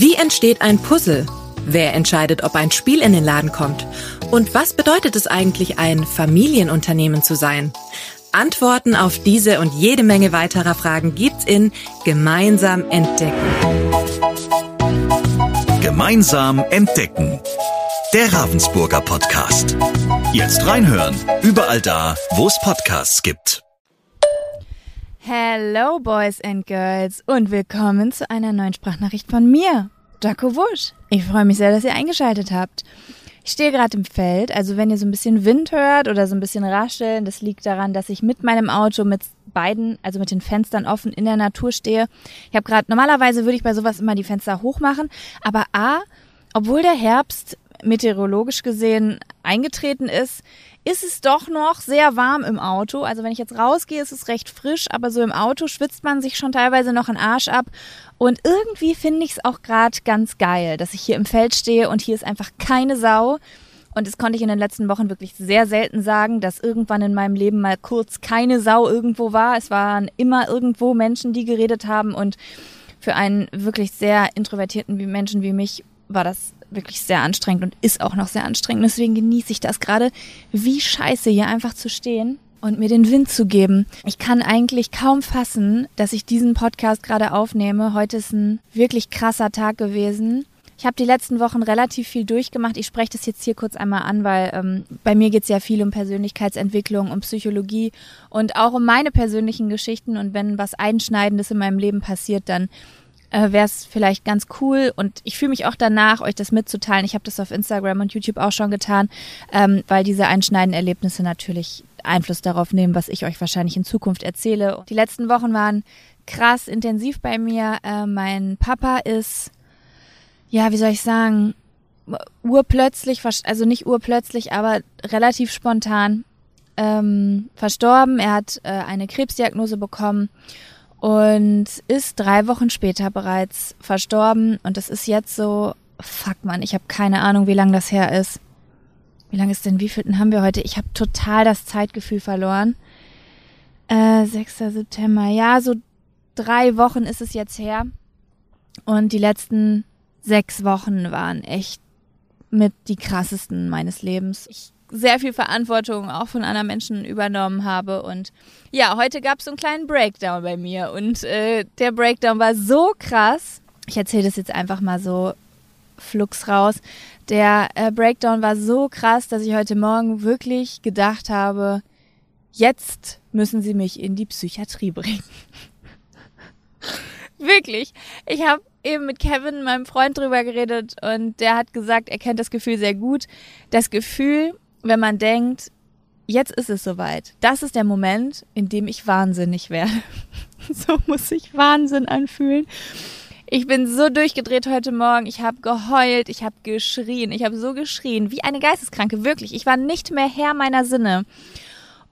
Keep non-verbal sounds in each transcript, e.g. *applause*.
Wie entsteht ein Puzzle? Wer entscheidet, ob ein Spiel in den Laden kommt? Und was bedeutet es eigentlich, ein Familienunternehmen zu sein? Antworten auf diese und jede Menge weiterer Fragen gibt's in Gemeinsam entdecken. Gemeinsam entdecken. Der Ravensburger Podcast. Jetzt reinhören. Überall da, wo es Podcasts gibt. Hello, Boys and Girls, und willkommen zu einer neuen Sprachnachricht von mir, Jaco Wusch. Ich freue mich sehr, dass ihr eingeschaltet habt. Ich stehe gerade im Feld, also wenn ihr so ein bisschen Wind hört oder so ein bisschen rascheln, das liegt daran, dass ich mit meinem Auto mit beiden, also mit den Fenstern offen in der Natur stehe. Ich habe gerade, normalerweise würde ich bei sowas immer die Fenster hoch machen, aber A, obwohl der Herbst meteorologisch gesehen eingetreten ist, ist es doch noch sehr warm im Auto. Also wenn ich jetzt rausgehe, ist es recht frisch, aber so im Auto schwitzt man sich schon teilweise noch einen Arsch ab. Und irgendwie finde ich es auch gerade ganz geil, dass ich hier im Feld stehe und hier ist einfach keine Sau. Und das konnte ich in den letzten Wochen wirklich sehr selten sagen, dass irgendwann in meinem Leben mal kurz keine Sau irgendwo war. Es waren immer irgendwo Menschen, die geredet haben. Und für einen wirklich sehr introvertierten Menschen wie mich war das wirklich sehr anstrengend und ist auch noch sehr anstrengend. Deswegen genieße ich das gerade, wie scheiße hier einfach zu stehen und mir den Wind zu geben. Ich kann eigentlich kaum fassen, dass ich diesen Podcast gerade aufnehme. Heute ist ein wirklich krasser Tag gewesen. Ich habe die letzten Wochen relativ viel durchgemacht. Ich spreche das jetzt hier kurz einmal an, weil ähm, bei mir geht es ja viel um Persönlichkeitsentwicklung, um Psychologie und auch um meine persönlichen Geschichten. Und wenn was Einschneidendes in meinem Leben passiert, dann äh, wäre es vielleicht ganz cool und ich fühle mich auch danach, euch das mitzuteilen. Ich habe das auf Instagram und YouTube auch schon getan, ähm, weil diese einschneidenden Erlebnisse natürlich Einfluss darauf nehmen, was ich euch wahrscheinlich in Zukunft erzähle. Die letzten Wochen waren krass intensiv bei mir. Äh, mein Papa ist, ja, wie soll ich sagen, urplötzlich, also nicht urplötzlich, aber relativ spontan ähm, verstorben. Er hat äh, eine Krebsdiagnose bekommen und ist drei Wochen später bereits verstorben. Und das ist jetzt so, fuck man, ich habe keine Ahnung, wie lange das her ist. Wie lange ist denn, wie vielten haben wir heute? Ich habe total das Zeitgefühl verloren. Äh, 6. September, ja, so drei Wochen ist es jetzt her. Und die letzten sechs Wochen waren echt mit die krassesten meines Lebens. Ich sehr viel Verantwortung auch von anderen Menschen übernommen habe. Und ja, heute gab es so einen kleinen Breakdown bei mir. Und äh, der Breakdown war so krass. Ich erzähle das jetzt einfach mal so flugs raus. Der äh, Breakdown war so krass, dass ich heute Morgen wirklich gedacht habe, jetzt müssen sie mich in die Psychiatrie bringen. *laughs* wirklich. Ich habe eben mit Kevin, meinem Freund, drüber geredet und der hat gesagt, er kennt das Gefühl sehr gut. Das Gefühl, wenn man denkt, jetzt ist es soweit. Das ist der Moment, in dem ich wahnsinnig werde. *laughs* so muss sich Wahnsinn anfühlen. Ich bin so durchgedreht heute Morgen. Ich habe geheult, ich habe geschrien, ich habe so geschrien, wie eine Geisteskranke, wirklich. Ich war nicht mehr Herr meiner Sinne.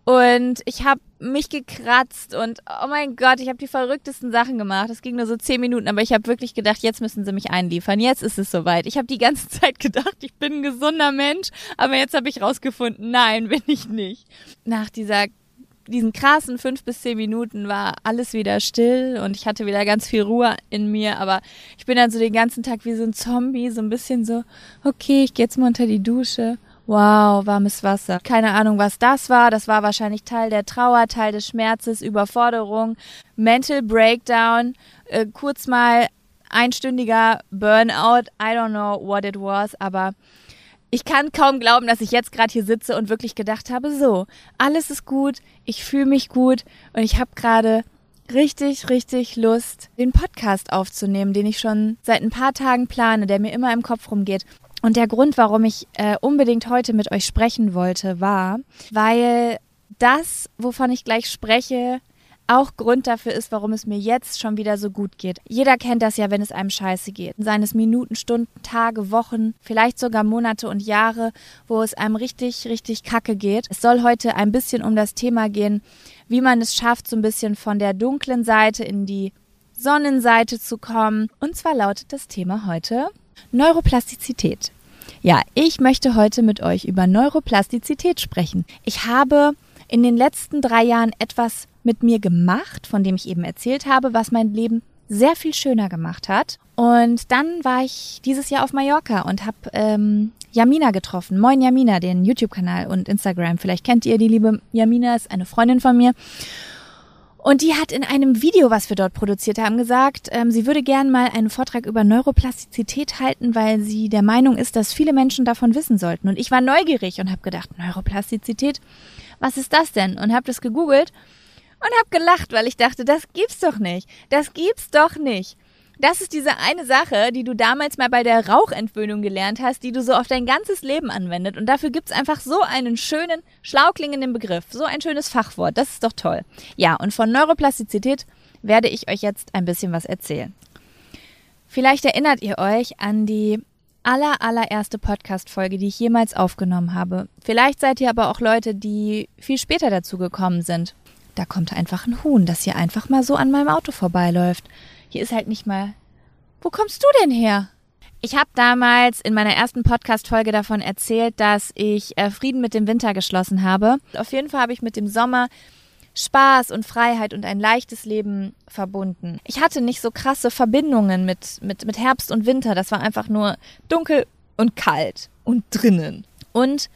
Und ich habe mich gekratzt und oh mein Gott, ich habe die verrücktesten Sachen gemacht. Es ging nur so zehn Minuten, aber ich habe wirklich gedacht, jetzt müssen sie mich einliefern. Jetzt ist es soweit. Ich habe die ganze *laughs* Zeit gedacht, ich bin ein gesunder Mensch, aber jetzt habe ich rausgefunden, nein, bin ich nicht. Nach dieser diesen krassen fünf bis zehn Minuten war alles wieder still und ich hatte wieder ganz viel Ruhe in mir, aber ich bin dann so den ganzen Tag wie so ein Zombie, so ein bisschen so, okay, ich gehe jetzt mal unter die Dusche Wow, warmes Wasser. Keine Ahnung, was das war. Das war wahrscheinlich Teil der Trauer, Teil des Schmerzes, Überforderung, Mental Breakdown, äh, kurz mal einstündiger Burnout. I don't know what it was, aber ich kann kaum glauben, dass ich jetzt gerade hier sitze und wirklich gedacht habe, so, alles ist gut, ich fühle mich gut und ich habe gerade richtig, richtig Lust, den Podcast aufzunehmen, den ich schon seit ein paar Tagen plane, der mir immer im Kopf rumgeht. Und der Grund, warum ich äh, unbedingt heute mit euch sprechen wollte, war, weil das, wovon ich gleich spreche, auch Grund dafür ist, warum es mir jetzt schon wieder so gut geht. Jeder kennt das ja, wenn es einem scheiße geht. Seien es Minuten, Stunden, Tage, Wochen, vielleicht sogar Monate und Jahre, wo es einem richtig, richtig kacke geht. Es soll heute ein bisschen um das Thema gehen, wie man es schafft, so ein bisschen von der dunklen Seite in die Sonnenseite zu kommen. Und zwar lautet das Thema heute Neuroplastizität. Ja, ich möchte heute mit euch über Neuroplastizität sprechen. Ich habe in den letzten drei Jahren etwas mit mir gemacht, von dem ich eben erzählt habe, was mein Leben sehr viel schöner gemacht hat. Und dann war ich dieses Jahr auf Mallorca und habe ähm, Jamina getroffen. Moin Jamina, den YouTube-Kanal und Instagram. Vielleicht kennt ihr die liebe Jamina, ist eine Freundin von mir. Und die hat in einem Video, was wir dort produziert haben, gesagt, ähm, sie würde gern mal einen Vortrag über Neuroplastizität halten, weil sie der Meinung ist, dass viele Menschen davon wissen sollten. Und ich war neugierig und habe gedacht, Neuroplastizität, was ist das denn? Und habe das gegoogelt und habe gelacht, weil ich dachte, das gibt's doch nicht. Das gibt's doch nicht. Das ist diese eine Sache, die du damals mal bei der Rauchentwöhnung gelernt hast, die du so auf dein ganzes Leben anwendet. Und dafür gibt's einfach so einen schönen, schlauklingenden Begriff, so ein schönes Fachwort. Das ist doch toll. Ja, und von Neuroplastizität werde ich euch jetzt ein bisschen was erzählen. Vielleicht erinnert ihr euch an die aller, allererste Podcast-Folge, die ich jemals aufgenommen habe. Vielleicht seid ihr aber auch Leute, die viel später dazu gekommen sind. Da kommt einfach ein Huhn, das hier einfach mal so an meinem Auto vorbeiläuft. Hier ist halt nicht mal. Wo kommst du denn her? Ich habe damals in meiner ersten Podcast-Folge davon erzählt, dass ich äh, Frieden mit dem Winter geschlossen habe. Auf jeden Fall habe ich mit dem Sommer Spaß und Freiheit und ein leichtes Leben verbunden. Ich hatte nicht so krasse Verbindungen mit, mit, mit Herbst und Winter. Das war einfach nur dunkel und kalt und drinnen. Und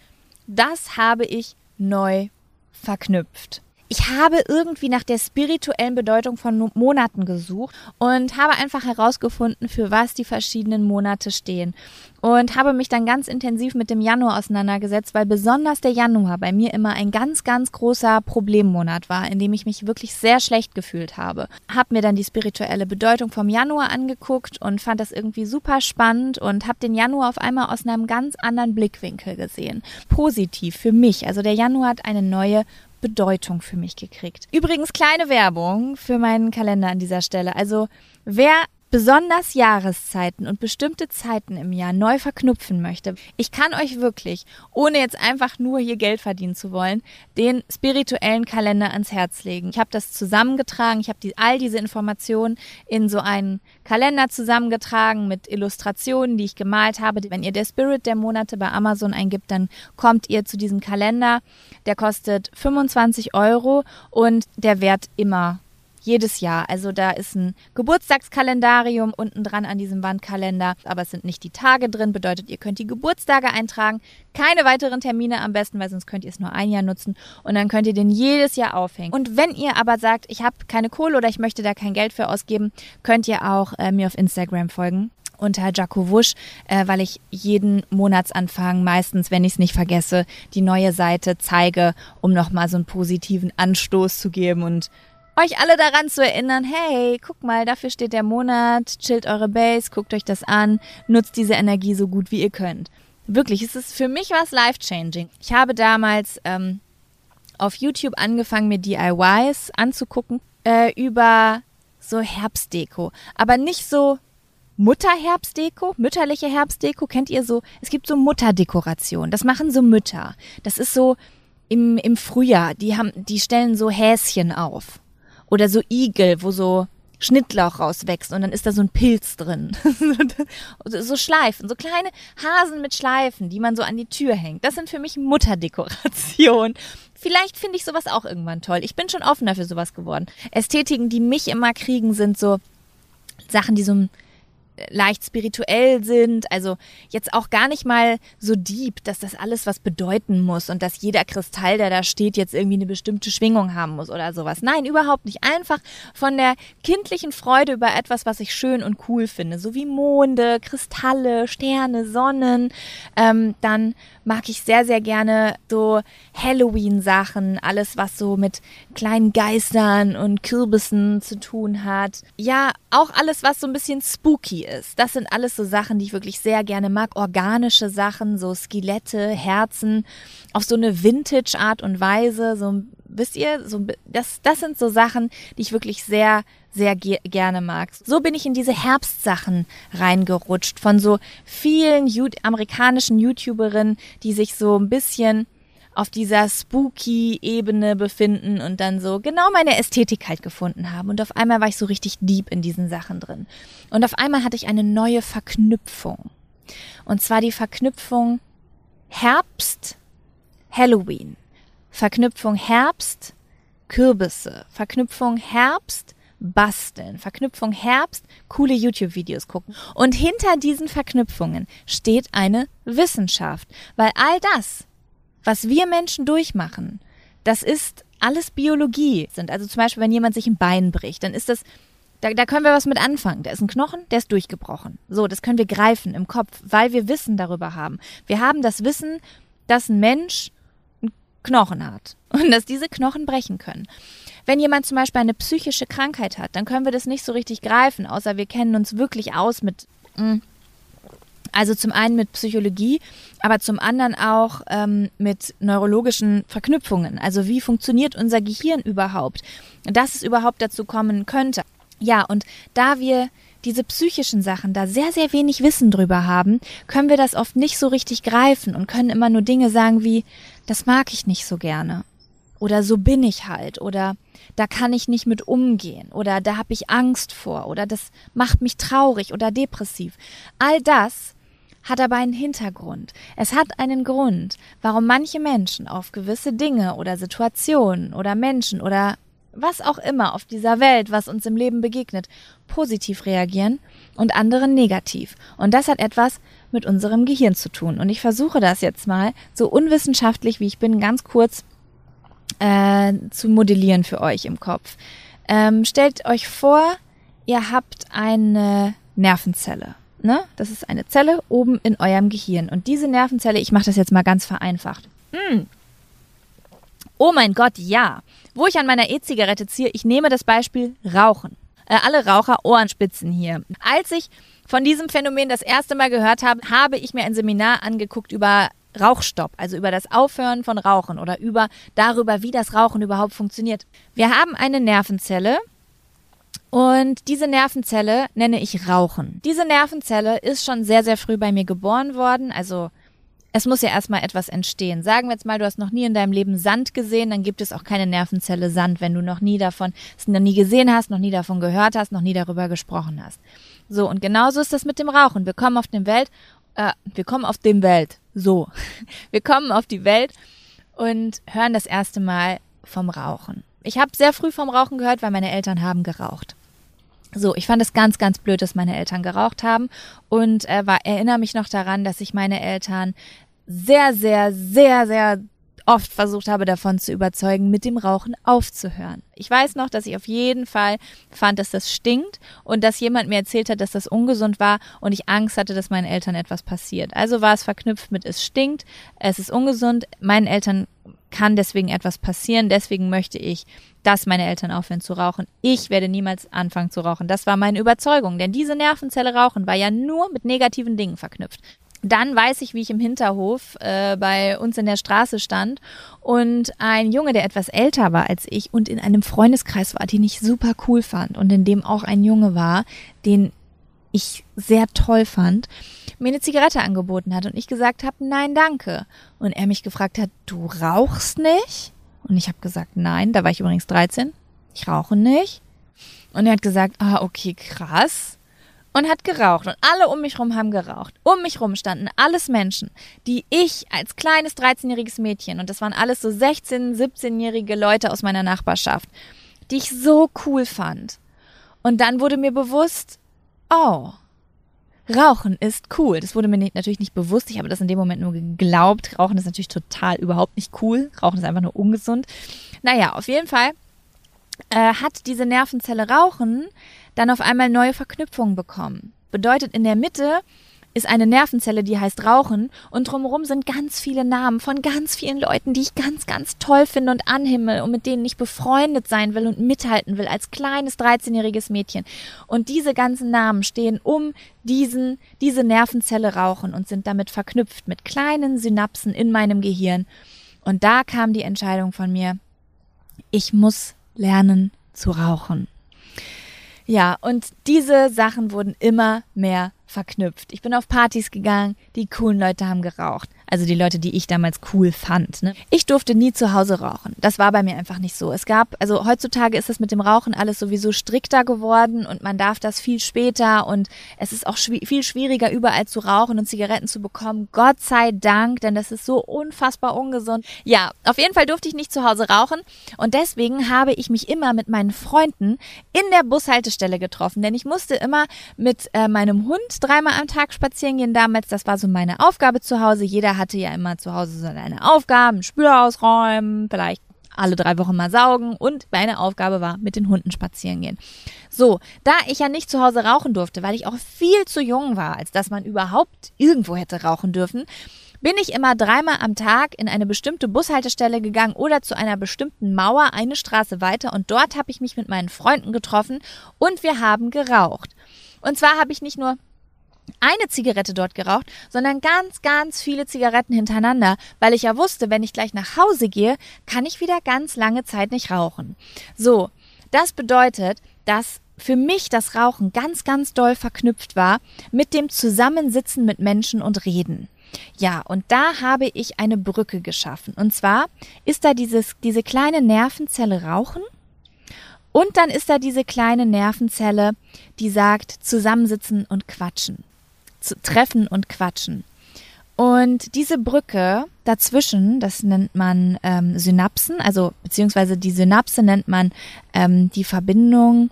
das habe ich neu verknüpft ich habe irgendwie nach der spirituellen Bedeutung von Monaten gesucht und habe einfach herausgefunden, für was die verschiedenen Monate stehen. Und habe mich dann ganz intensiv mit dem Januar auseinandergesetzt, weil besonders der Januar bei mir immer ein ganz, ganz großer Problemmonat war, in dem ich mich wirklich sehr schlecht gefühlt habe. Habe mir dann die spirituelle Bedeutung vom Januar angeguckt und fand das irgendwie super spannend und habe den Januar auf einmal aus einem ganz anderen Blickwinkel gesehen. Positiv für mich. Also der Januar hat eine neue Bedeutung für mich gekriegt. Übrigens kleine Werbung für meinen Kalender an dieser Stelle. Also wer besonders Jahreszeiten und bestimmte Zeiten im Jahr neu verknüpfen möchte, ich kann euch wirklich, ohne jetzt einfach nur hier Geld verdienen zu wollen, den spirituellen Kalender ans Herz legen. Ich habe das zusammengetragen, ich habe die, all diese Informationen in so einen Kalender zusammengetragen mit Illustrationen, die ich gemalt habe. Wenn ihr der Spirit der Monate bei Amazon eingibt, dann kommt ihr zu diesem Kalender. Der kostet 25 Euro und der Wert immer jedes Jahr. Also da ist ein Geburtstagskalendarium unten dran an diesem Wandkalender, aber es sind nicht die Tage drin, bedeutet, ihr könnt die Geburtstage eintragen, keine weiteren Termine am besten, weil sonst könnt ihr es nur ein Jahr nutzen und dann könnt ihr den jedes Jahr aufhängen. Und wenn ihr aber sagt, ich habe keine Kohle oder ich möchte da kein Geld für ausgeben, könnt ihr auch äh, mir auf Instagram folgen unter Jaco Wusch, äh, weil ich jeden Monatsanfang meistens, wenn ich es nicht vergesse, die neue Seite zeige, um nochmal so einen positiven Anstoß zu geben und euch alle daran zu erinnern, hey, guck mal, dafür steht der Monat, chillt eure Base, guckt euch das an, nutzt diese Energie so gut wie ihr könnt. Wirklich, es ist für mich was life-changing. Ich habe damals ähm, auf YouTube angefangen, mir DIYs anzugucken äh, über so Herbstdeko, aber nicht so Mutterherbstdeko, mütterliche Herbstdeko, kennt ihr so? Es gibt so Mutterdekoration, das machen so Mütter. Das ist so im, im Frühjahr, die haben, die stellen so Häschen auf oder so Igel, wo so Schnittlauch rauswächst und dann ist da so ein Pilz drin. *laughs* so Schleifen, so kleine Hasen mit Schleifen, die man so an die Tür hängt. Das sind für mich Mutterdekoration. Vielleicht finde ich sowas auch irgendwann toll. Ich bin schon offener für sowas geworden. Ästhetiken, die mich immer kriegen, sind so Sachen, die so ein leicht spirituell sind, also jetzt auch gar nicht mal so deep, dass das alles was bedeuten muss und dass jeder Kristall, der da steht, jetzt irgendwie eine bestimmte Schwingung haben muss oder sowas. Nein, überhaupt nicht. Einfach von der kindlichen Freude über etwas, was ich schön und cool finde, so wie Monde, Kristalle, Sterne, Sonnen. Ähm, dann mag ich sehr, sehr gerne so Halloween-Sachen, alles, was so mit kleinen Geistern und Kürbissen zu tun hat. Ja, auch alles, was so ein bisschen spooky ist. Das sind alles so Sachen, die ich wirklich sehr gerne mag. Organische Sachen, so Skelette, Herzen, auf so eine Vintage-Art und Weise. So, wisst ihr, so, das, das sind so Sachen, die ich wirklich sehr, sehr ge gerne mag. So bin ich in diese Herbstsachen reingerutscht von so vielen amerikanischen YouTuberinnen, die sich so ein bisschen auf dieser spooky Ebene befinden und dann so genau meine Ästhetik halt gefunden haben. Und auf einmal war ich so richtig deep in diesen Sachen drin. Und auf einmal hatte ich eine neue Verknüpfung. Und zwar die Verknüpfung Herbst, Halloween. Verknüpfung Herbst, Kürbisse. Verknüpfung Herbst, basteln. Verknüpfung Herbst, coole YouTube-Videos gucken. Und hinter diesen Verknüpfungen steht eine Wissenschaft, weil all das, was wir Menschen durchmachen, das ist alles Biologie sind. Also zum Beispiel, wenn jemand sich ein Bein bricht, dann ist das, da, da können wir was mit anfangen. Da ist ein Knochen, der ist durchgebrochen. So, das können wir greifen im Kopf, weil wir Wissen darüber haben. Wir haben das Wissen, dass ein Mensch einen Knochen hat und dass diese Knochen brechen können. Wenn jemand zum Beispiel eine psychische Krankheit hat, dann können wir das nicht so richtig greifen, außer wir kennen uns wirklich aus mit mh, mm, also zum einen mit Psychologie, aber zum anderen auch ähm, mit neurologischen Verknüpfungen. Also wie funktioniert unser Gehirn überhaupt, dass es überhaupt dazu kommen könnte. Ja, und da wir diese psychischen Sachen da sehr, sehr wenig Wissen drüber haben, können wir das oft nicht so richtig greifen und können immer nur Dinge sagen wie, das mag ich nicht so gerne. Oder so bin ich halt. Oder da kann ich nicht mit umgehen. Oder da habe ich Angst vor. Oder das macht mich traurig oder depressiv. All das hat aber einen Hintergrund. Es hat einen Grund, warum manche Menschen auf gewisse Dinge oder Situationen oder Menschen oder was auch immer auf dieser Welt, was uns im Leben begegnet, positiv reagieren und andere negativ. Und das hat etwas mit unserem Gehirn zu tun. Und ich versuche das jetzt mal, so unwissenschaftlich wie ich bin, ganz kurz äh, zu modellieren für euch im Kopf. Ähm, stellt euch vor, ihr habt eine Nervenzelle. Ne? Das ist eine Zelle oben in eurem Gehirn. Und diese Nervenzelle, ich mache das jetzt mal ganz vereinfacht. Mm. Oh mein Gott, ja. Wo ich an meiner E-Zigarette ziehe, ich nehme das Beispiel Rauchen. Äh, alle Raucher Ohrenspitzen hier. Als ich von diesem Phänomen das erste Mal gehört habe, habe ich mir ein Seminar angeguckt über Rauchstopp, also über das Aufhören von Rauchen oder über darüber, wie das Rauchen überhaupt funktioniert. Wir haben eine Nervenzelle, und diese Nervenzelle nenne ich Rauchen. Diese Nervenzelle ist schon sehr, sehr früh bei mir geboren worden. Also es muss ja erstmal etwas entstehen. Sagen wir jetzt mal, du hast noch nie in deinem Leben Sand gesehen, dann gibt es auch keine Nervenzelle Sand, wenn du noch nie davon, es noch nie gesehen hast, noch nie davon gehört hast, noch nie darüber gesprochen hast. So, und genauso ist das mit dem Rauchen. Wir kommen auf dem Welt, äh, wir kommen auf dem Welt. So. *laughs* Wir kommen auf die Welt und hören das erste Mal vom Rauchen. Ich habe sehr früh vom Rauchen gehört, weil meine Eltern haben geraucht. So, ich fand es ganz, ganz blöd, dass meine Eltern geraucht haben und äh, war, erinnere mich noch daran, dass ich meine Eltern sehr, sehr, sehr, sehr oft versucht habe, davon zu überzeugen, mit dem Rauchen aufzuhören. Ich weiß noch, dass ich auf jeden Fall fand, dass das stinkt und dass jemand mir erzählt hat, dass das ungesund war und ich Angst hatte, dass meinen Eltern etwas passiert. Also war es verknüpft mit es stinkt, es ist ungesund, meinen Eltern kann deswegen etwas passieren, deswegen möchte ich dass meine Eltern aufhören zu rauchen. Ich werde niemals anfangen zu rauchen. Das war meine Überzeugung, denn diese Nervenzelle Rauchen war ja nur mit negativen Dingen verknüpft. Dann weiß ich, wie ich im Hinterhof äh, bei uns in der Straße stand und ein Junge, der etwas älter war als ich und in einem Freundeskreis war, den ich super cool fand und in dem auch ein Junge war, den ich sehr toll fand, mir eine Zigarette angeboten hat und ich gesagt habe, nein, danke. Und er mich gefragt hat, du rauchst nicht? Und ich habe gesagt, nein, da war ich übrigens 13. Ich rauche nicht. Und er hat gesagt, ah, okay, krass. Und hat geraucht. Und alle um mich rum haben geraucht. Um mich rum standen alles Menschen, die ich als kleines 13-jähriges Mädchen, und das waren alles so 16-, 17-jährige Leute aus meiner Nachbarschaft, die ich so cool fand. Und dann wurde mir bewusst, oh, Rauchen ist cool. Das wurde mir nicht, natürlich nicht bewusst. Ich habe das in dem Moment nur geglaubt. Rauchen ist natürlich total überhaupt nicht cool. Rauchen ist einfach nur ungesund. Naja, auf jeden Fall äh, hat diese Nervenzelle Rauchen dann auf einmal neue Verknüpfungen bekommen. Bedeutet, in der Mitte ist eine Nervenzelle, die heißt Rauchen und drumherum sind ganz viele Namen von ganz vielen Leuten, die ich ganz, ganz toll finde und anhimmel und mit denen ich befreundet sein will und mithalten will als kleines 13-jähriges Mädchen. Und diese ganzen Namen stehen um diesen, diese Nervenzelle Rauchen und sind damit verknüpft mit kleinen Synapsen in meinem Gehirn. Und da kam die Entscheidung von mir, ich muss lernen zu rauchen. Ja, und diese Sachen wurden immer mehr verknüpft. Ich bin auf Partys gegangen, die coolen Leute haben geraucht. Also die Leute, die ich damals cool fand. Ne? Ich durfte nie zu Hause rauchen. Das war bei mir einfach nicht so. Es gab, also heutzutage ist das mit dem Rauchen alles sowieso strikter geworden und man darf das viel später und es ist auch schwi viel schwieriger, überall zu rauchen und Zigaretten zu bekommen. Gott sei Dank, denn das ist so unfassbar ungesund. Ja, auf jeden Fall durfte ich nicht zu Hause rauchen und deswegen habe ich mich immer mit meinen Freunden in der Bushaltestelle getroffen, denn ich musste immer mit äh, meinem Hund dreimal am Tag spazieren gehen damals. Das war so meine Aufgabe zu Hause. Jeder hatte ja immer zu Hause so seine Aufgaben, Spüler ausräumen, vielleicht alle drei Wochen mal saugen und meine Aufgabe war, mit den Hunden spazieren gehen. So, da ich ja nicht zu Hause rauchen durfte, weil ich auch viel zu jung war, als dass man überhaupt irgendwo hätte rauchen dürfen, bin ich immer dreimal am Tag in eine bestimmte Bushaltestelle gegangen oder zu einer bestimmten Mauer eine Straße weiter und dort habe ich mich mit meinen Freunden getroffen und wir haben geraucht. Und zwar habe ich nicht nur eine Zigarette dort geraucht, sondern ganz, ganz viele Zigaretten hintereinander, weil ich ja wusste, wenn ich gleich nach Hause gehe, kann ich wieder ganz lange Zeit nicht rauchen. So, das bedeutet, dass für mich das Rauchen ganz, ganz doll verknüpft war mit dem Zusammensitzen mit Menschen und Reden. Ja, und da habe ich eine Brücke geschaffen. Und zwar ist da dieses, diese kleine Nervenzelle Rauchen. Und dann ist da diese kleine Nervenzelle, die sagt zusammensitzen und quatschen. Zu treffen und quatschen. Und diese Brücke dazwischen, das nennt man ähm, Synapsen, also beziehungsweise die Synapse nennt man ähm, die Verbindung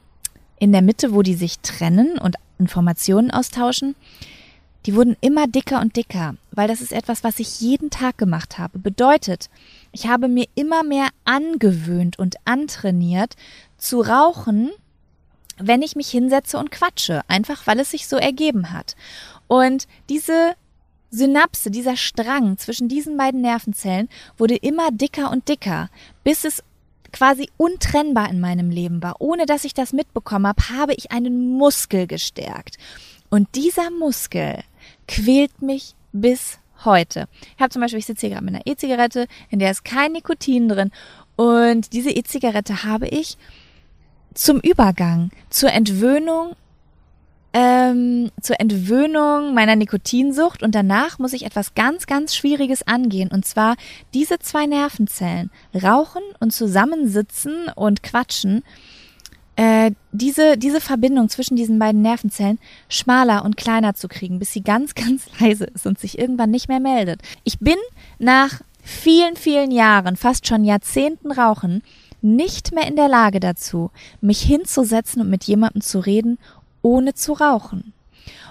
in der Mitte, wo die sich trennen und Informationen austauschen die wurden immer dicker und dicker, weil das ist etwas, was ich jeden Tag gemacht habe. Bedeutet, ich habe mir immer mehr angewöhnt und antrainiert zu rauchen, wenn ich mich hinsetze und quatsche, einfach weil es sich so ergeben hat. Und diese Synapse, dieser Strang zwischen diesen beiden Nervenzellen wurde immer dicker und dicker, bis es quasi untrennbar in meinem Leben war. Ohne dass ich das mitbekommen habe, habe ich einen Muskel gestärkt. Und dieser Muskel, quält mich bis heute. Ich habe zum Beispiel, ich sitze hier gerade mit einer E-Zigarette, in der ist kein Nikotin drin. Und diese E-Zigarette habe ich zum Übergang, zur Entwöhnung, ähm, zur Entwöhnung meiner Nikotinsucht und danach muss ich etwas ganz, ganz Schwieriges angehen. Und zwar diese zwei Nervenzellen, rauchen und zusammensitzen und quatschen, äh, diese, diese Verbindung zwischen diesen beiden Nervenzellen schmaler und kleiner zu kriegen, bis sie ganz, *laughs* ganz leise ist und sich irgendwann nicht mehr meldet. Ich bin nach vielen, vielen Jahren, fast schon Jahrzehnten Rauchen, nicht mehr in der Lage dazu, mich hinzusetzen und mit jemandem zu reden, ohne zu rauchen.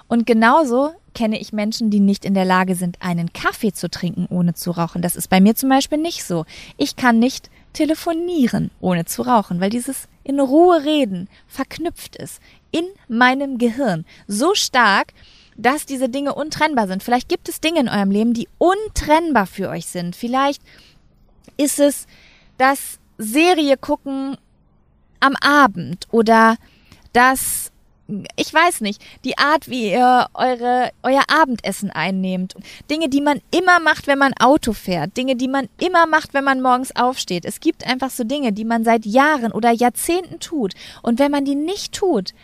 Und genauso kenne ich Menschen, die nicht in der Lage sind, einen Kaffee zu trinken, ohne zu rauchen. Das ist bei mir zum Beispiel nicht so. Ich kann nicht telefonieren, ohne zu rauchen, weil dieses in Ruhe reden verknüpft ist in meinem Gehirn so stark, dass diese Dinge untrennbar sind. Vielleicht gibt es Dinge in eurem Leben, die untrennbar für euch sind. Vielleicht ist es das Serie gucken am Abend oder das ich weiß nicht, die Art, wie ihr eure, euer Abendessen einnehmt. Dinge, die man immer macht, wenn man Auto fährt. Dinge, die man immer macht, wenn man morgens aufsteht. Es gibt einfach so Dinge, die man seit Jahren oder Jahrzehnten tut. Und wenn man die nicht tut,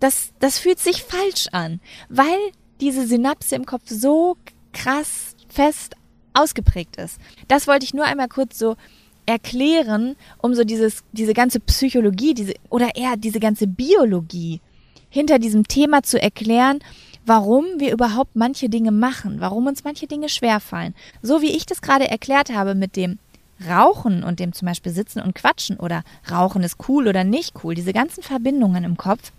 das, das fühlt sich falsch an, weil diese Synapse im Kopf so krass fest ausgeprägt ist. Das wollte ich nur einmal kurz so erklären, um so dieses, diese ganze Psychologie, diese, oder eher diese ganze Biologie hinter diesem Thema zu erklären, warum wir überhaupt manche Dinge machen, warum uns manche Dinge schwerfallen. So wie ich das gerade erklärt habe mit dem Rauchen und dem zum Beispiel Sitzen und Quatschen oder Rauchen ist cool oder nicht cool, diese ganzen Verbindungen im Kopf,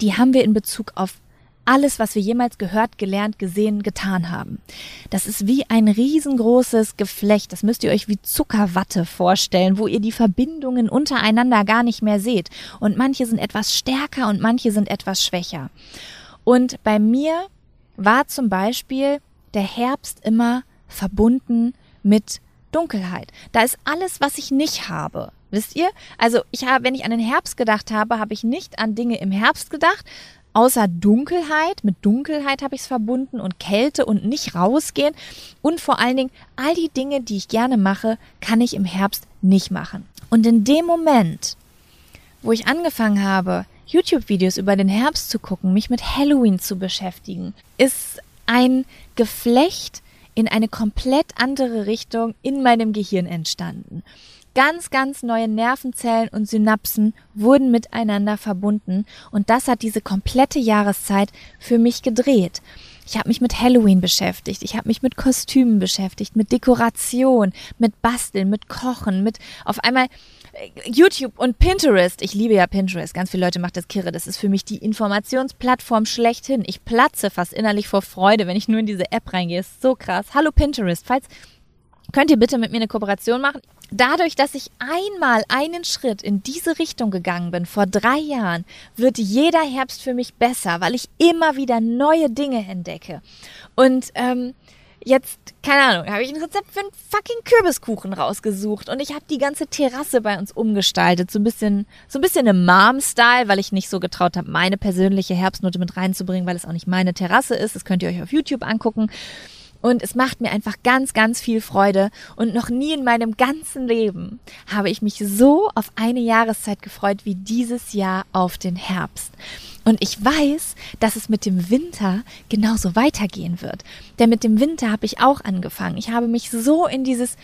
die haben wir in Bezug auf alles, was wir jemals gehört, gelernt, gesehen, getan haben. Das ist wie ein riesengroßes Geflecht. Das müsst ihr euch wie Zuckerwatte vorstellen, wo ihr die Verbindungen untereinander gar nicht mehr seht. Und manche sind etwas stärker und manche sind etwas schwächer. Und bei mir war zum Beispiel der Herbst immer verbunden mit Dunkelheit. Da ist alles, was ich nicht habe. Wisst ihr? Also ich habe, wenn ich an den Herbst gedacht habe, habe ich nicht an Dinge im Herbst gedacht, außer Dunkelheit, mit Dunkelheit habe ich es verbunden und Kälte und nicht rausgehen und vor allen Dingen all die Dinge, die ich gerne mache, kann ich im Herbst nicht machen. Und in dem Moment, wo ich angefangen habe, YouTube-Videos über den Herbst zu gucken, mich mit Halloween zu beschäftigen, ist ein Geflecht in eine komplett andere Richtung in meinem Gehirn entstanden. Ganz, ganz neue Nervenzellen und Synapsen wurden miteinander verbunden und das hat diese komplette Jahreszeit für mich gedreht. Ich habe mich mit Halloween beschäftigt, ich habe mich mit Kostümen beschäftigt, mit Dekoration, mit Basteln, mit Kochen, mit auf einmal äh, YouTube und Pinterest. Ich liebe ja Pinterest. Ganz viele Leute machen das kirre. Das ist für mich die Informationsplattform schlechthin. Ich platze fast innerlich vor Freude, wenn ich nur in diese App reingehe. Ist so krass. Hallo Pinterest. Falls könnt ihr bitte mit mir eine Kooperation machen? Dadurch, dass ich einmal einen Schritt in diese Richtung gegangen bin, vor drei Jahren, wird jeder Herbst für mich besser, weil ich immer wieder neue Dinge entdecke. Und ähm, jetzt, keine Ahnung, habe ich ein Rezept für einen fucking Kürbiskuchen rausgesucht und ich habe die ganze Terrasse bei uns umgestaltet, so ein bisschen, so ein bisschen im Mom-Style, weil ich nicht so getraut habe, meine persönliche Herbstnote mit reinzubringen, weil es auch nicht meine Terrasse ist. Das könnt ihr euch auf YouTube angucken. Und es macht mir einfach ganz, ganz viel Freude. Und noch nie in meinem ganzen Leben habe ich mich so auf eine Jahreszeit gefreut wie dieses Jahr auf den Herbst. Und ich weiß, dass es mit dem Winter genauso weitergehen wird. Denn mit dem Winter habe ich auch angefangen. Ich habe mich so in dieses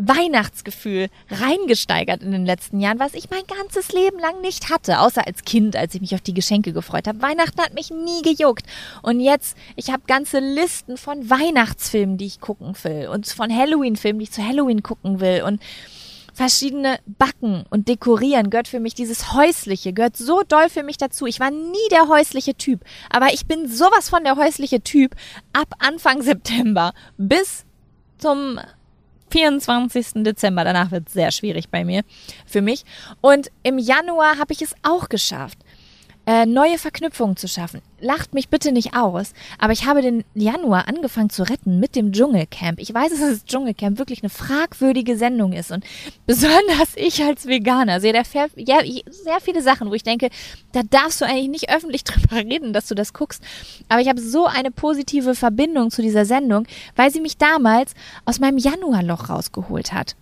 Weihnachtsgefühl reingesteigert in den letzten Jahren, was ich mein ganzes Leben lang nicht hatte, außer als Kind, als ich mich auf die Geschenke gefreut habe. Weihnachten hat mich nie gejuckt. Und jetzt, ich habe ganze Listen von Weihnachtsfilmen, die ich gucken will und von Halloween-Filmen, die ich zu Halloween gucken will und verschiedene Backen und Dekorieren gehört für mich dieses häusliche, gehört so doll für mich dazu. Ich war nie der häusliche Typ, aber ich bin sowas von der häusliche Typ ab Anfang September bis zum 24. Dezember. Danach wird es sehr schwierig bei mir, für mich. Und im Januar habe ich es auch geschafft äh, neue Verknüpfungen zu schaffen. Lacht mich bitte nicht aus, aber ich habe den Januar angefangen zu retten mit dem Dschungelcamp. Ich weiß, dass das Dschungelcamp wirklich eine fragwürdige Sendung ist und *laughs* besonders ich als Veganer sehe da ja, sehr viele Sachen, wo ich denke, da darfst du eigentlich nicht öffentlich *laughs* drüber reden, dass du das guckst. Aber ich habe so eine positive Verbindung zu dieser Sendung, weil sie mich damals aus meinem Januarloch rausgeholt hat.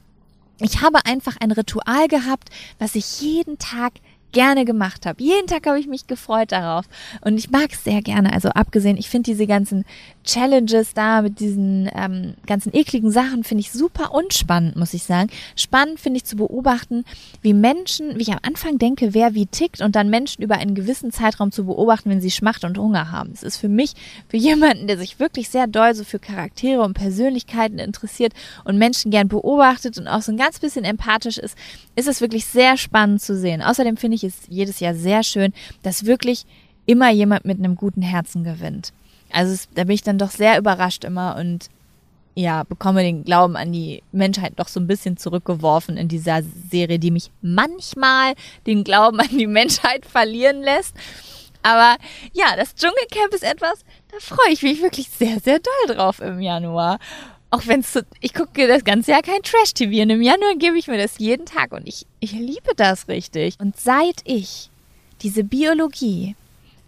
Ich habe einfach ein Ritual gehabt, was ich jeden Tag gerne gemacht habe. Jeden Tag habe ich mich gefreut darauf. Und ich mag es sehr gerne. Also abgesehen, ich finde diese ganzen Challenges da mit diesen ähm, ganzen ekligen Sachen, finde ich super unspannend, muss ich sagen. Spannend finde ich zu beobachten, wie Menschen, wie ich am Anfang denke, wer wie tickt und dann Menschen über einen gewissen Zeitraum zu beobachten, wenn sie Schmacht und Hunger haben. Das ist für mich, für jemanden, der sich wirklich sehr doll so für Charaktere und Persönlichkeiten interessiert und Menschen gern beobachtet und auch so ein ganz bisschen empathisch ist, ist es wirklich sehr spannend zu sehen. Außerdem finde ich es jedes Jahr sehr schön, dass wirklich immer jemand mit einem guten Herzen gewinnt. Also es, da bin ich dann doch sehr überrascht immer und ja, bekomme den Glauben an die Menschheit doch so ein bisschen zurückgeworfen in dieser Serie, die mich manchmal den Glauben an die Menschheit verlieren lässt. Aber ja, das Dschungelcamp ist etwas, da freue ich mich wirklich sehr, sehr doll drauf im Januar. Auch wenn es so, ich gucke das ganze Jahr kein Trash-TV und im Januar gebe ich mir das jeden Tag und ich, ich liebe das richtig. Und seit ich diese Biologie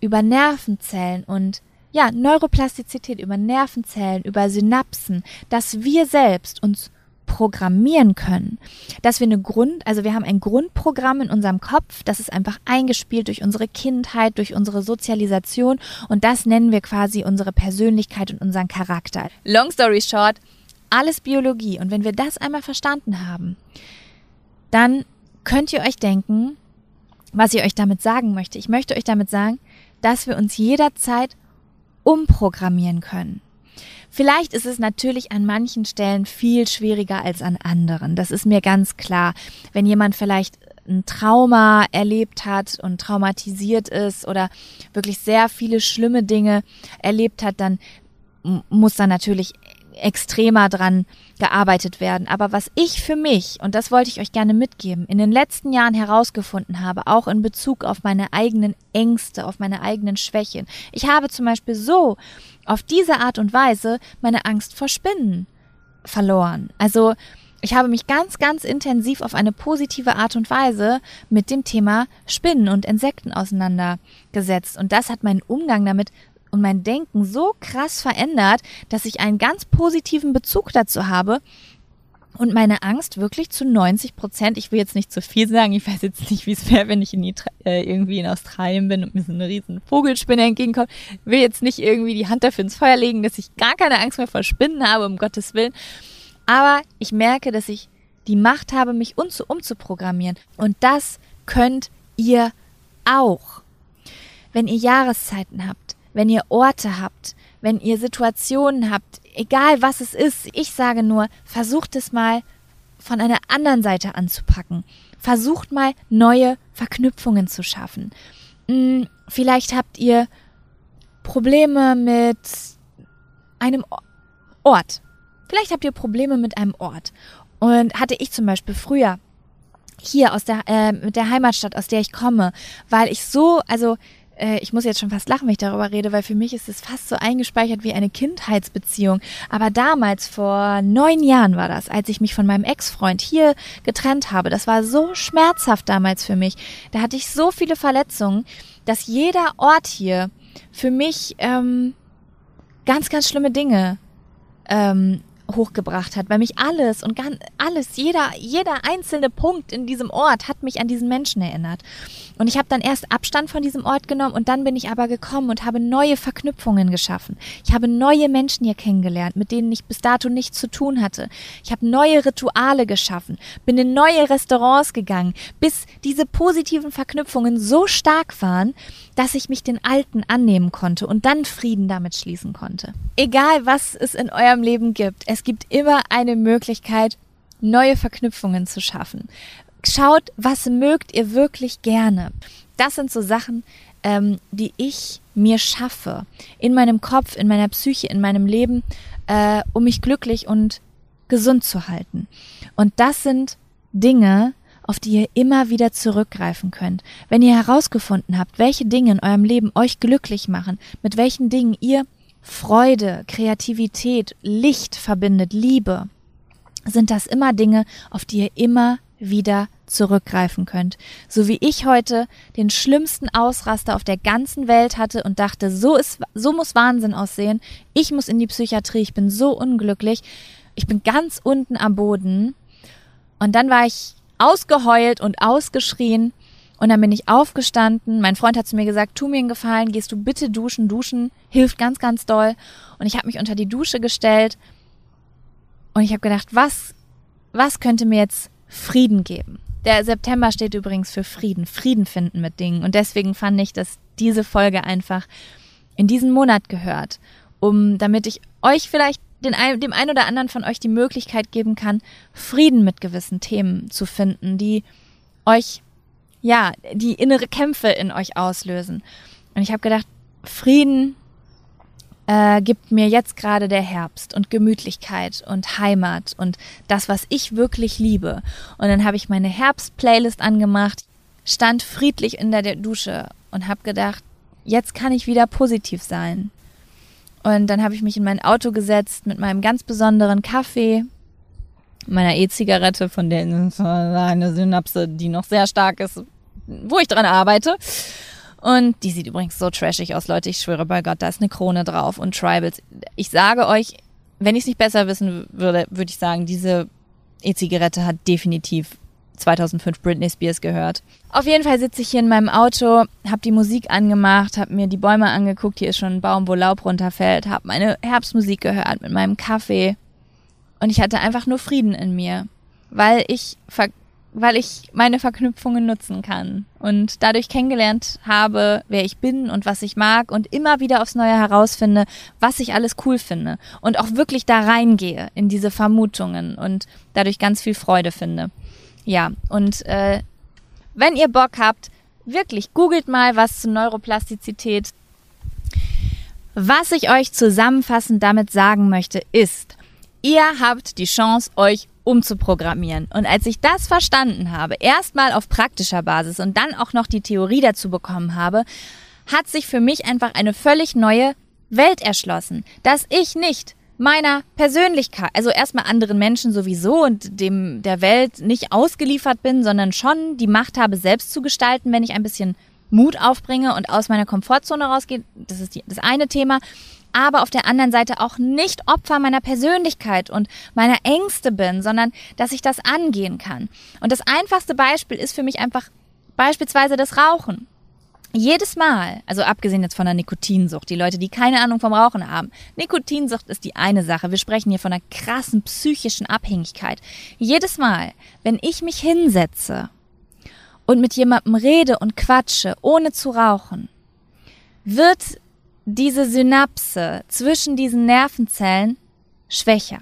über Nervenzellen und ja, Neuroplastizität über Nervenzellen, über Synapsen, dass wir selbst uns programmieren können, dass wir eine Grund, also wir haben ein Grundprogramm in unserem Kopf, das ist einfach eingespielt durch unsere Kindheit, durch unsere Sozialisation und das nennen wir quasi unsere Persönlichkeit und unseren Charakter. Long story short, alles Biologie und wenn wir das einmal verstanden haben, dann könnt ihr euch denken, was ich euch damit sagen möchte. Ich möchte euch damit sagen, dass wir uns jederzeit umprogrammieren können. Vielleicht ist es natürlich an manchen Stellen viel schwieriger als an anderen. Das ist mir ganz klar. Wenn jemand vielleicht ein Trauma erlebt hat und traumatisiert ist oder wirklich sehr viele schlimme Dinge erlebt hat, dann muss da natürlich extremer dran gearbeitet werden. Aber was ich für mich, und das wollte ich euch gerne mitgeben, in den letzten Jahren herausgefunden habe, auch in Bezug auf meine eigenen Ängste, auf meine eigenen Schwächen. Ich habe zum Beispiel so auf diese Art und Weise meine Angst vor Spinnen verloren. Also ich habe mich ganz, ganz intensiv auf eine positive Art und Weise mit dem Thema Spinnen und Insekten auseinandergesetzt. Und das hat meinen Umgang damit und mein Denken so krass verändert, dass ich einen ganz positiven Bezug dazu habe, und meine Angst wirklich zu 90 Prozent, ich will jetzt nicht zu viel sagen, ich weiß jetzt nicht, wie es wäre, wenn ich in äh, irgendwie in Australien bin und mir so eine riesen Vogelspinne entgegenkommt, will jetzt nicht irgendwie die Hand dafür ins Feuer legen, dass ich gar keine Angst mehr vor Spinnen habe, um Gottes Willen. Aber ich merke, dass ich die Macht habe, mich umzuprogrammieren. Und das könnt ihr auch. Wenn ihr Jahreszeiten habt, wenn ihr Orte habt, wenn ihr Situationen habt, egal was es ist, ich sage nur, versucht es mal von einer anderen Seite anzupacken. Versucht mal neue Verknüpfungen zu schaffen. Hm, vielleicht habt ihr Probleme mit einem Ort. Vielleicht habt ihr Probleme mit einem Ort. Und hatte ich zum Beispiel früher hier aus der, äh, mit der Heimatstadt, aus der ich komme, weil ich so, also äh, ich muss jetzt schon fast lachen, wenn ich darüber rede, weil für mich ist es fast so eingespeichert wie eine Kindheitsbeziehung. Aber damals, vor neun Jahren war das, als ich mich von meinem Ex-Freund hier getrennt habe. Das war so schmerzhaft damals für mich. Da hatte ich so viele Verletzungen, dass jeder Ort hier für mich ähm, ganz, ganz schlimme Dinge ähm, hochgebracht hat, weil mich alles und ganz, alles, jeder, jeder einzelne Punkt in diesem Ort hat mich an diesen Menschen erinnert. Und ich habe dann erst Abstand von diesem Ort genommen und dann bin ich aber gekommen und habe neue Verknüpfungen geschaffen. Ich habe neue Menschen hier kennengelernt, mit denen ich bis dato nichts zu tun hatte. Ich habe neue Rituale geschaffen, bin in neue Restaurants gegangen, bis diese positiven Verknüpfungen so stark waren, dass ich mich den Alten annehmen konnte und dann Frieden damit schließen konnte. Egal was es in eurem Leben gibt, es gibt immer eine Möglichkeit, neue Verknüpfungen zu schaffen. Schaut, was mögt ihr wirklich gerne. Das sind so Sachen, ähm, die ich mir schaffe in meinem Kopf, in meiner Psyche, in meinem Leben, äh, um mich glücklich und gesund zu halten. Und das sind Dinge, auf die ihr immer wieder zurückgreifen könnt. Wenn ihr herausgefunden habt, welche Dinge in eurem Leben euch glücklich machen, mit welchen Dingen ihr Freude, Kreativität, Licht verbindet, Liebe, sind das immer Dinge, auf die ihr immer wieder zurückgreifen könnt. So wie ich heute den schlimmsten Ausraster auf der ganzen Welt hatte und dachte, so ist, so muss Wahnsinn aussehen. Ich muss in die Psychiatrie. Ich bin so unglücklich. Ich bin ganz unten am Boden. Und dann war ich ausgeheult und ausgeschrien. Und dann bin ich aufgestanden. Mein Freund hat zu mir gesagt, tu mir einen Gefallen, gehst du bitte duschen. Duschen hilft ganz, ganz doll. Und ich habe mich unter die Dusche gestellt. Und ich habe gedacht, was, was könnte mir jetzt Frieden geben? Der September steht übrigens für Frieden, Frieden finden mit Dingen. Und deswegen fand ich, dass diese Folge einfach in diesen Monat gehört, um, damit ich euch vielleicht den, dem einen oder anderen von euch die Möglichkeit geben kann, Frieden mit gewissen Themen zu finden, die euch, ja, die innere Kämpfe in euch auslösen. Und ich habe gedacht, Frieden äh, gibt mir jetzt gerade der Herbst und Gemütlichkeit und Heimat und das, was ich wirklich liebe. Und dann habe ich meine Herbst-Playlist angemacht, stand friedlich in der Dusche und habe gedacht, jetzt kann ich wieder positiv sein. Und dann habe ich mich in mein Auto gesetzt mit meinem ganz besonderen Kaffee, meiner E-Zigarette, von der eine Synapse, die noch sehr stark ist, wo ich dran arbeite. Und die sieht übrigens so trashig aus, Leute. Ich schwöre bei Gott, da ist eine Krone drauf und Tribals. Ich sage euch, wenn ich es nicht besser wissen würde, würde ich sagen, diese E-Zigarette hat definitiv 2005 Britney Spears gehört. Auf jeden Fall sitze ich hier in meinem Auto, habe die Musik angemacht, habe mir die Bäume angeguckt. Hier ist schon ein Baum, wo Laub runterfällt, habe meine Herbstmusik gehört mit meinem Kaffee und ich hatte einfach nur Frieden in mir, weil ich weil ich meine Verknüpfungen nutzen kann und dadurch kennengelernt habe, wer ich bin und was ich mag und immer wieder aufs Neue herausfinde, was ich alles cool finde und auch wirklich da reingehe in diese Vermutungen und dadurch ganz viel Freude finde. Ja, und äh, wenn ihr Bock habt, wirklich googelt mal was zu Neuroplastizität. Was ich euch zusammenfassend damit sagen möchte, ist, ihr habt die Chance, euch umzuprogrammieren. Und als ich das verstanden habe, erstmal auf praktischer Basis und dann auch noch die Theorie dazu bekommen habe, hat sich für mich einfach eine völlig neue Welt erschlossen, dass ich nicht meiner Persönlichkeit, also erstmal anderen Menschen sowieso und dem der Welt nicht ausgeliefert bin, sondern schon die Macht habe, selbst zu gestalten, wenn ich ein bisschen Mut aufbringe und aus meiner Komfortzone rausgehe. Das ist die, das eine Thema. Aber auf der anderen Seite auch nicht Opfer meiner Persönlichkeit und meiner Ängste bin, sondern dass ich das angehen kann. Und das einfachste Beispiel ist für mich einfach beispielsweise das Rauchen. Jedes Mal, also abgesehen jetzt von der Nikotinsucht, die Leute, die keine Ahnung vom Rauchen haben. Nikotinsucht ist die eine Sache. Wir sprechen hier von einer krassen psychischen Abhängigkeit. Jedes Mal, wenn ich mich hinsetze und mit jemandem rede und quatsche, ohne zu rauchen, wird diese Synapse zwischen diesen Nervenzellen schwächer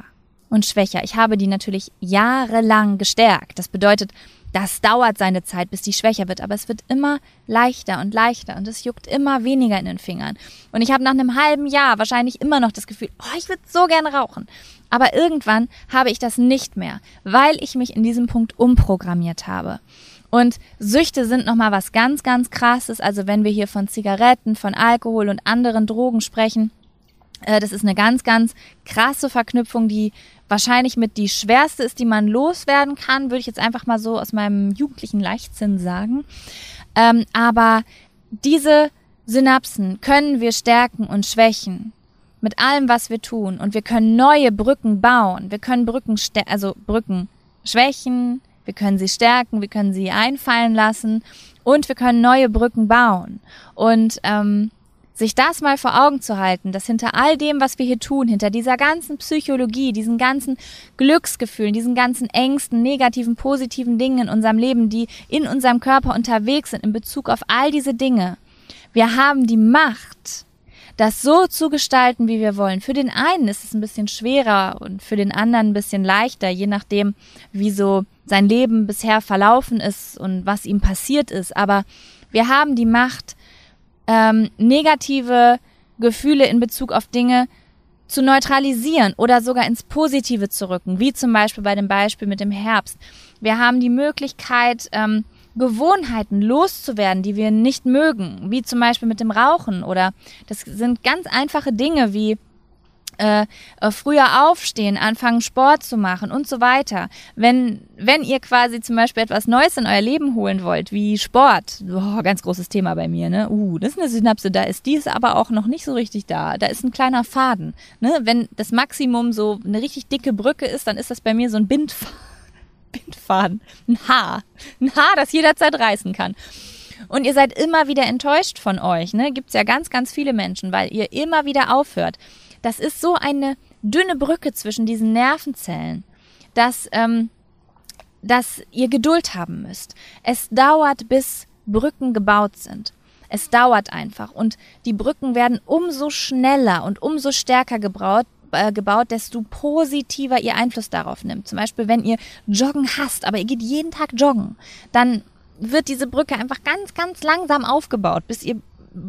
und schwächer. Ich habe die natürlich jahrelang gestärkt. Das bedeutet, das dauert seine Zeit, bis die schwächer wird, aber es wird immer leichter und leichter und es juckt immer weniger in den Fingern. Und ich habe nach einem halben Jahr wahrscheinlich immer noch das Gefühl, oh, ich würde so gerne rauchen. Aber irgendwann habe ich das nicht mehr, weil ich mich in diesem Punkt umprogrammiert habe. Und Süchte sind nochmal was ganz, ganz krasses. Also wenn wir hier von Zigaretten, von Alkohol und anderen Drogen sprechen, äh, das ist eine ganz, ganz krasse Verknüpfung, die wahrscheinlich mit die schwerste ist, die man loswerden kann, würde ich jetzt einfach mal so aus meinem jugendlichen Leichtsinn sagen. Ähm, aber diese Synapsen können wir stärken und schwächen mit allem, was wir tun. Und wir können neue Brücken bauen. Wir können Brücken, also Brücken schwächen, wir können sie stärken, wir können sie einfallen lassen und wir können neue Brücken bauen. Und ähm, sich das mal vor Augen zu halten, dass hinter all dem, was wir hier tun, hinter dieser ganzen Psychologie, diesen ganzen Glücksgefühlen, diesen ganzen Ängsten, negativen, positiven Dingen in unserem Leben, die in unserem Körper unterwegs sind in Bezug auf all diese Dinge, wir haben die Macht, das so zu gestalten, wie wir wollen. Für den einen ist es ein bisschen schwerer und für den anderen ein bisschen leichter, je nachdem, wie so sein Leben bisher verlaufen ist und was ihm passiert ist. Aber wir haben die Macht, ähm, negative Gefühle in Bezug auf Dinge zu neutralisieren oder sogar ins Positive zu rücken, wie zum Beispiel bei dem Beispiel mit dem Herbst. Wir haben die Möglichkeit, ähm, Gewohnheiten loszuwerden, die wir nicht mögen, wie zum Beispiel mit dem Rauchen oder das sind ganz einfache Dinge wie äh, äh, früher aufstehen, anfangen Sport zu machen und so weiter. Wenn, wenn ihr quasi zum Beispiel etwas Neues in euer Leben holen wollt, wie Sport, oh, ganz großes Thema bei mir, ne? Uh, das ist eine Synapse, da ist dies aber auch noch nicht so richtig da. Da ist ein kleiner Faden. Ne? Wenn das Maximum so eine richtig dicke Brücke ist, dann ist das bei mir so ein Bindfaden. Bindfaden. Ein Haar. Ein Haar, das jederzeit reißen kann. Und ihr seid immer wieder enttäuscht von euch, ne? Gibt's ja ganz, ganz viele Menschen, weil ihr immer wieder aufhört. Das ist so eine dünne Brücke zwischen diesen Nervenzellen, dass, ähm, dass ihr Geduld haben müsst. Es dauert, bis Brücken gebaut sind. Es dauert einfach. Und die Brücken werden umso schneller und umso stärker gebaut, äh, gebaut, desto positiver ihr Einfluss darauf nimmt. Zum Beispiel, wenn ihr Joggen hasst, aber ihr geht jeden Tag joggen, dann wird diese Brücke einfach ganz, ganz langsam aufgebaut, bis ihr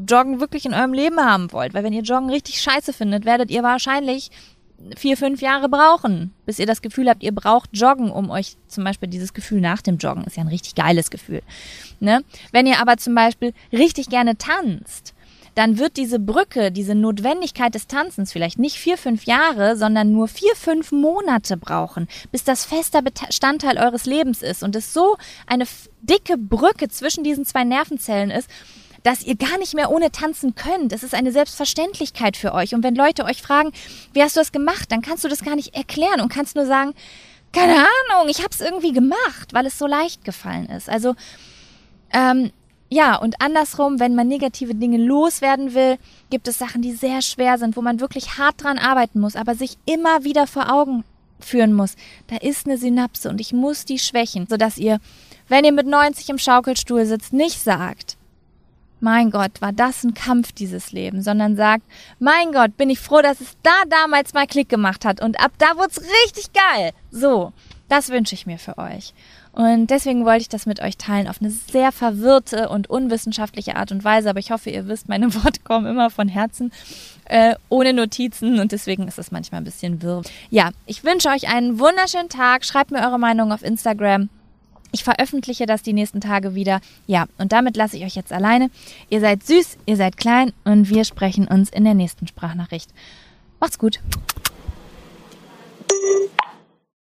Joggen wirklich in eurem Leben haben wollt. Weil wenn ihr Joggen richtig scheiße findet, werdet ihr wahrscheinlich vier, fünf Jahre brauchen, bis ihr das Gefühl habt, ihr braucht Joggen, um euch zum Beispiel dieses Gefühl nach dem Joggen, ist ja ein richtig geiles Gefühl. Ne? Wenn ihr aber zum Beispiel richtig gerne tanzt, dann wird diese Brücke, diese Notwendigkeit des Tanzens vielleicht nicht vier, fünf Jahre, sondern nur vier, fünf Monate brauchen, bis das fester Bestandteil eures Lebens ist und es so eine dicke Brücke zwischen diesen zwei Nervenzellen ist, dass ihr gar nicht mehr ohne tanzen könnt. Es ist eine Selbstverständlichkeit für euch. Und wenn Leute euch fragen, wie hast du das gemacht, dann kannst du das gar nicht erklären und kannst nur sagen, keine Ahnung, ich habe es irgendwie gemacht, weil es so leicht gefallen ist. Also ähm, ja, und andersrum, wenn man negative Dinge loswerden will, gibt es Sachen, die sehr schwer sind, wo man wirklich hart dran arbeiten muss, aber sich immer wieder vor Augen führen muss. Da ist eine Synapse und ich muss die schwächen, sodass ihr, wenn ihr mit 90 im Schaukelstuhl sitzt, nicht sagt, mein Gott, war das ein Kampf, dieses Leben, sondern sagt, mein Gott, bin ich froh, dass es da damals mal Klick gemacht hat und ab da wurde es richtig geil. So, das wünsche ich mir für euch. Und deswegen wollte ich das mit euch teilen auf eine sehr verwirrte und unwissenschaftliche Art und Weise. Aber ich hoffe, ihr wisst, meine *laughs* Worte kommen immer von Herzen, äh, ohne Notizen. Und deswegen ist es manchmal ein bisschen wirr. Ja, ich wünsche euch einen wunderschönen Tag. Schreibt mir eure Meinung auf Instagram. Ich veröffentliche das die nächsten Tage wieder. Ja, und damit lasse ich euch jetzt alleine. Ihr seid süß, ihr seid klein und wir sprechen uns in der nächsten Sprachnachricht. Macht's gut.